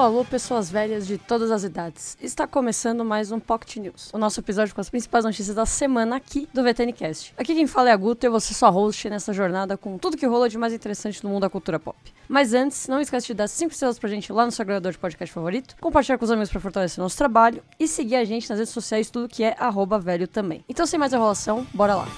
Alô, pessoas velhas de todas as idades. Está começando mais um Pocket News, o nosso episódio com as principais notícias da semana aqui do VTNcast. Aqui quem fala é a Guto e eu vou ser sua host nessa jornada com tudo que rola de mais interessante no mundo da cultura pop. Mas antes, não esquece de dar 5 estrelas pra gente lá no seu agregador de podcast favorito, compartilhar com os amigos para fortalecer nosso trabalho e seguir a gente nas redes sociais, tudo que é velho também. Então, sem mais enrolação, bora lá.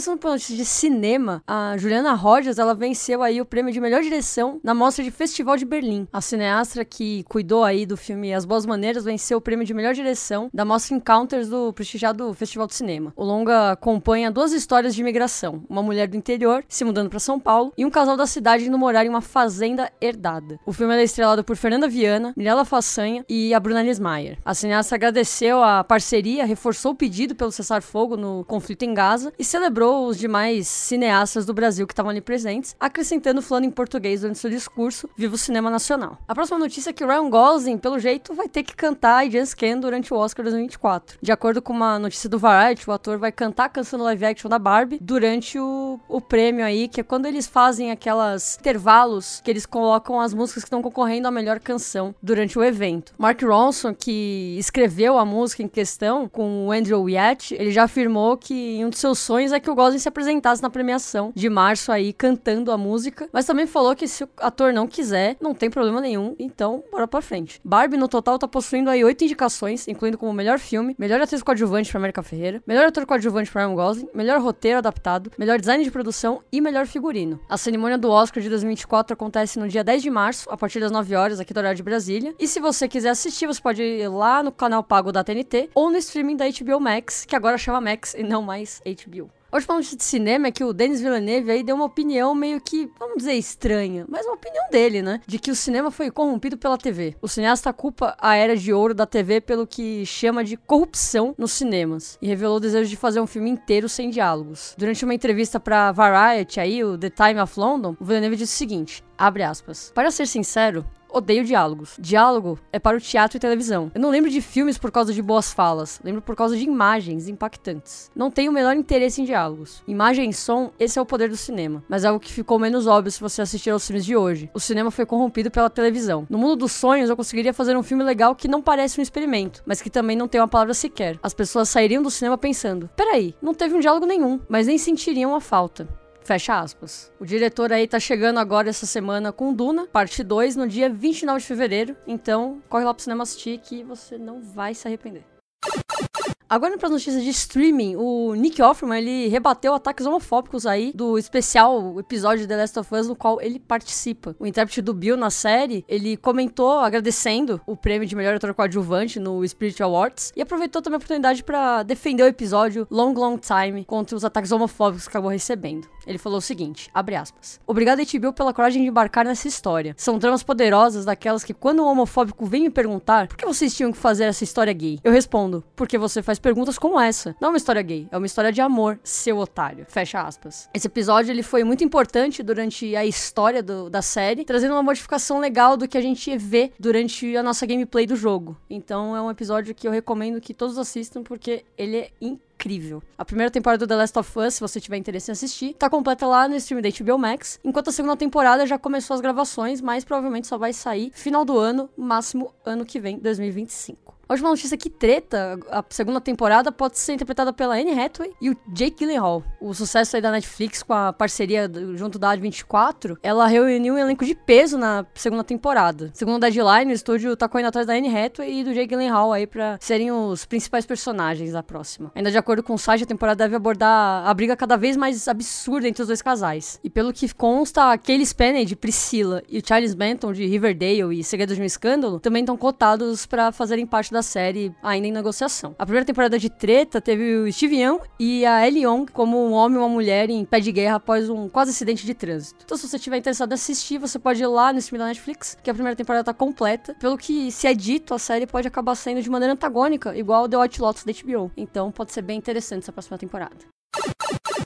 Começando por notícia de cinema, a Juliana Rogers, ela venceu aí o prêmio de melhor direção na mostra de Festival de Berlim. A cineasta que cuidou aí do filme As Boas Maneiras venceu o prêmio de melhor direção da mostra Encounters do prestigiado Festival de Cinema. O longa acompanha duas histórias de imigração, uma mulher do interior se mudando para São Paulo e um casal da cidade indo morar em uma fazenda herdada. O filme é estrelado por Fernanda Viana, Mirella Façanha e a Bruna Nismayer. A cineasta agradeceu a parceria, reforçou o pedido pelo cessar-fogo no conflito em Gaza e celebrou os demais cineastas do Brasil que estavam ali presentes, acrescentando falando em português durante seu discurso, Viva o Cinema Nacional. A próxima notícia é que Ryan Gosling, pelo jeito, vai ter que cantar I Just Can durante o Oscar 2024. De acordo com uma notícia do Variety, o ator vai cantar a canção live action da Barbie durante o, o prêmio aí, que é quando eles fazem aquelas intervalos que eles colocam as músicas que estão concorrendo à melhor canção durante o evento. Mark Ronson, que escreveu a música em questão com o Andrew Yacht, ele já afirmou que um dos seus sonhos é que o Gosling se apresentasse na premiação de março aí, cantando a música. Mas também falou que se o ator não quiser, não tem problema nenhum. Então, bora pra frente. Barbie, no total, tá possuindo aí oito indicações, incluindo como melhor filme, melhor atriz coadjuvante pra América Ferreira, melhor ator coadjuvante pra Ryan Gosling, melhor roteiro adaptado, melhor design de produção e melhor figurino. A cerimônia do Oscar de 2024 acontece no dia 10 de março, a partir das 9 horas, aqui do horário de Brasília. E se você quiser assistir, você pode ir lá no canal pago da TNT ou no streaming da HBO Max, que agora chama Max e não mais HBO. Última notícia de cinema é que o Denis Villeneuve aí deu uma opinião meio que, vamos dizer, estranha, mas uma opinião dele, né? De que o cinema foi corrompido pela TV. O cineasta culpa a era de ouro da TV pelo que chama de corrupção nos cinemas e revelou o desejo de fazer um filme inteiro sem diálogos. Durante uma entrevista para Variety aí, o The Time of London, o Villeneuve disse o seguinte: abre aspas. Para ser sincero, odeio diálogos. Diálogo é para o teatro e televisão. Eu não lembro de filmes por causa de boas falas, lembro por causa de imagens impactantes. Não tenho o menor interesse em diálogos. Imagem e som, esse é o poder do cinema. Mas é algo que ficou menos óbvio se você assistir aos filmes de hoje. O cinema foi corrompido pela televisão. No mundo dos sonhos, eu conseguiria fazer um filme legal que não parece um experimento, mas que também não tem uma palavra sequer. As pessoas sairiam do cinema pensando: peraí, não teve um diálogo nenhum, mas nem sentiriam a falta. Fecha aspas. O diretor aí tá chegando agora essa semana com Duna, parte 2, no dia 29 de fevereiro. Então, corre lá pro cinema assistir que você não vai se arrepender. Agora para as notícias de streaming, o Nick Offerman, ele rebateu ataques homofóbicos aí do especial episódio de The Last of Us no qual ele participa. O intérprete do Bill na série, ele comentou agradecendo o prêmio de melhor ator coadjuvante no Spirit Awards e aproveitou também a oportunidade para defender o episódio Long Long Time contra os ataques homofóbicos que acabou recebendo. Ele falou o seguinte, abre aspas: "Obrigado HBO pela coragem de embarcar nessa história. São tramas poderosas daquelas que quando um homofóbico vem me perguntar por que vocês tinham que fazer essa história gay, eu respondo: porque você faz perguntas como essa. Não é uma história gay, é uma história de amor, seu otário. Fecha aspas. Esse episódio ele foi muito importante durante a história do, da série, trazendo uma modificação legal do que a gente vê durante a nossa gameplay do jogo. Então é um episódio que eu recomendo que todos assistam porque ele é incrível. A primeira temporada do The Last of Us, se você tiver interesse em assistir, tá completa lá no stream da HBO Max, enquanto a segunda temporada já começou as gravações, mas provavelmente só vai sair final do ano, máximo ano que vem, 2025. A última notícia que treta, a segunda temporada pode ser interpretada pela Anne Hathaway e o Jake Gyllenhaal. O sucesso aí da Netflix com a parceria do, junto da A24, ela reuniu um elenco de peso na segunda temporada. Segundo a Deadline, o estúdio tá correndo atrás da Anne Hathaway e do Jake Gyllenhaal aí pra serem os principais personagens da próxima. Ainda de acordo com o site, a temporada deve abordar a briga cada vez mais absurda entre os dois casais. E pelo que consta, Kaylee Spanney de Priscilla e o Charles Benton de Riverdale e Segredos de um Escândalo também estão cotados para fazerem parte da da série ainda em negociação. A primeira temporada de Treta teve o Steve Young e a Ellie Young como um homem e uma mulher em pé de guerra após um quase acidente de trânsito. Então, se você estiver interessado em assistir, você pode ir lá no stream da Netflix, que a primeira temporada tá completa. Pelo que se é dito, a série pode acabar saindo de maneira antagônica, igual The White Lotus da HBO. Então, pode ser bem interessante essa próxima temporada.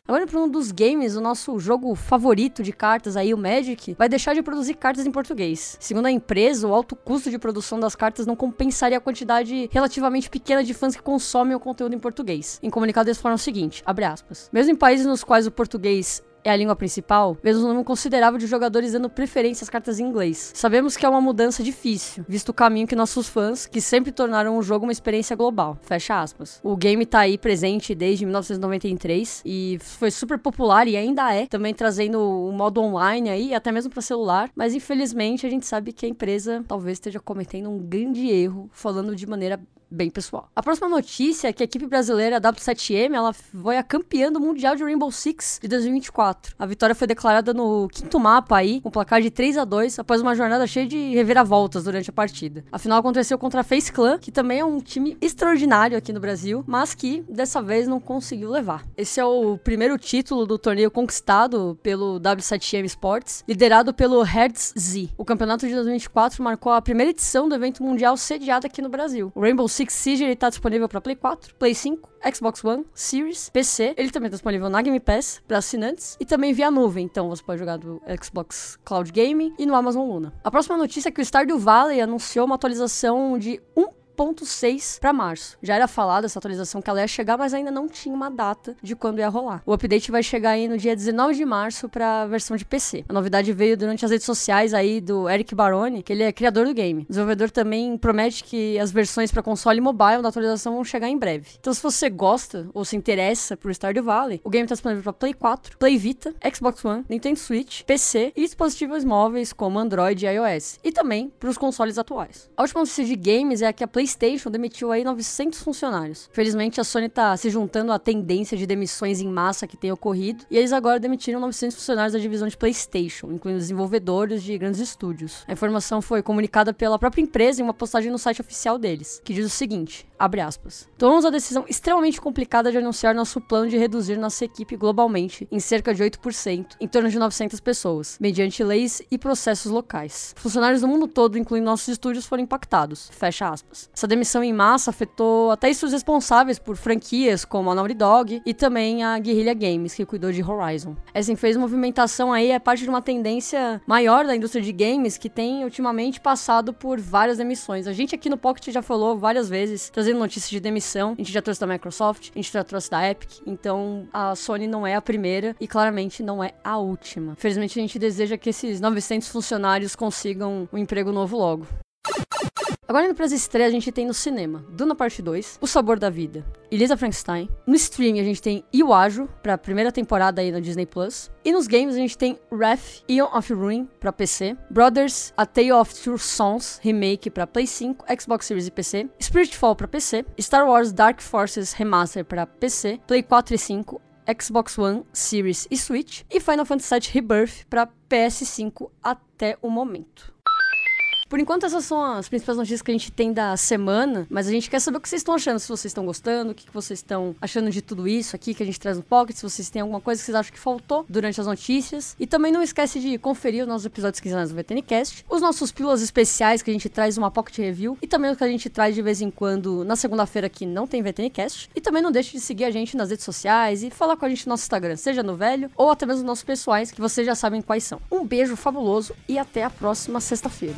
Agora para um dos games, o nosso jogo favorito de cartas aí, o Magic, vai deixar de produzir cartas em português. Segundo a empresa, o alto custo de produção das cartas não compensaria a quantidade relativamente pequena de fãs que consomem o conteúdo em português. Em comunicado eles falaram o seguinte, abre aspas, mesmo em países nos quais o português é a língua principal, vemos um número considerável de jogadores dando preferência às cartas em inglês. Sabemos que é uma mudança difícil, visto o caminho que nossos fãs, que sempre tornaram o jogo uma experiência global. Fecha aspas. O game tá aí presente desde 1993 e foi super popular e ainda é, também trazendo o modo online aí, até mesmo para celular, mas infelizmente a gente sabe que a empresa talvez esteja cometendo um grande erro, falando de maneira bem pessoal. A próxima notícia é que a equipe brasileira W7M ela foi a campeã do Mundial de Rainbow Six de 2024. A vitória foi declarada no quinto mapa aí, com placar de 3 a 2 após uma jornada cheia de reviravoltas durante a partida. A final aconteceu contra a Face Clan, que também é um time extraordinário aqui no Brasil, mas que dessa vez não conseguiu levar. Esse é o primeiro título do torneio conquistado pelo W7M Sports, liderado pelo Hertz Z. O campeonato de 2024 marcou a primeira edição do evento mundial sediado aqui no Brasil. O Rainbow Six Siege ele tá disponível para Play 4, Play 5, Xbox One, Series, PC. Ele também tá disponível na Game Pass para assinantes e também via nuvem. Então você pode jogar do Xbox Cloud Gaming e no Amazon Luna. A próxima notícia é que o Stardew Valley anunciou uma atualização de 1 1.6 para março. Já era falado essa atualização que ela ia chegar, mas ainda não tinha uma data de quando ia rolar. O update vai chegar aí no dia 19 de março para a versão de PC. A novidade veio durante as redes sociais aí do Eric Baroni, que ele é criador do game. O desenvolvedor também promete que as versões para console e mobile da atualização vão chegar em breve. Então, se você gosta ou se interessa por Stardew Valley, o game está disponível para Play 4, Play Vita, Xbox One, Nintendo Switch, PC e dispositivos móveis como Android e iOS, e também para os consoles atuais. A última notícia de games é que a Play PlayStation demitiu aí 900 funcionários. Felizmente, a Sony tá se juntando à tendência de demissões em massa que tem ocorrido, e eles agora demitiram 900 funcionários da divisão de PlayStation, incluindo desenvolvedores de grandes estúdios. A informação foi comunicada pela própria empresa em uma postagem no site oficial deles, que diz o seguinte: abre aspas. Tomamos a decisão extremamente complicada de anunciar nosso plano de reduzir nossa equipe globalmente em cerca de 8%, em torno de 900 pessoas, mediante leis e processos locais. Funcionários do mundo todo, incluindo nossos estúdios, foram impactados. Fecha aspas. Essa demissão em massa afetou até os responsáveis por franquias como a Naughty Dog e também a Guerrilla Games, que cuidou de Horizon. Essa fez movimentação aí é parte de uma tendência maior da indústria de games que tem ultimamente passado por várias demissões. A gente aqui no Pocket já falou várias vezes, trazendo notícias de demissão. A gente já trouxe da Microsoft, a gente já trouxe da Epic. Então a Sony não é a primeira e claramente não é a última. Felizmente a gente deseja que esses 900 funcionários consigam um emprego novo logo. Agora indo pras estreias, a gente tem no cinema Duna Parte 2, O Sabor da Vida, Elisa Frankenstein. No streaming a gente tem Iwajo, pra primeira temporada aí no Disney Plus. E nos games a gente tem Wrath, Eon of Ruin pra PC, Brothers, A Tale of Two Sons Remake pra Play 5, Xbox Series e PC, Spiritfall pra PC, Star Wars Dark Forces Remaster pra PC, Play 4 e 5, Xbox One, Series e Switch, e Final Fantasy VII Rebirth para PS5 até o momento. Por enquanto, essas são as principais notícias que a gente tem da semana, mas a gente quer saber o que vocês estão achando, se vocês estão gostando, o que vocês estão achando de tudo isso aqui que a gente traz no Pocket, se vocês têm alguma coisa que vocês acham que faltou durante as notícias. E também não esquece de conferir os nossos episódios quinzenais do VTNcast, os nossos pílulas especiais que a gente traz uma Pocket Review e também o que a gente traz de vez em quando na segunda-feira que não tem VTNcast. E também não deixe de seguir a gente nas redes sociais e falar com a gente no nosso Instagram, seja no velho ou até mesmo nos nossos pessoais, que vocês já sabem quais são. Um beijo fabuloso e até a próxima sexta-feira.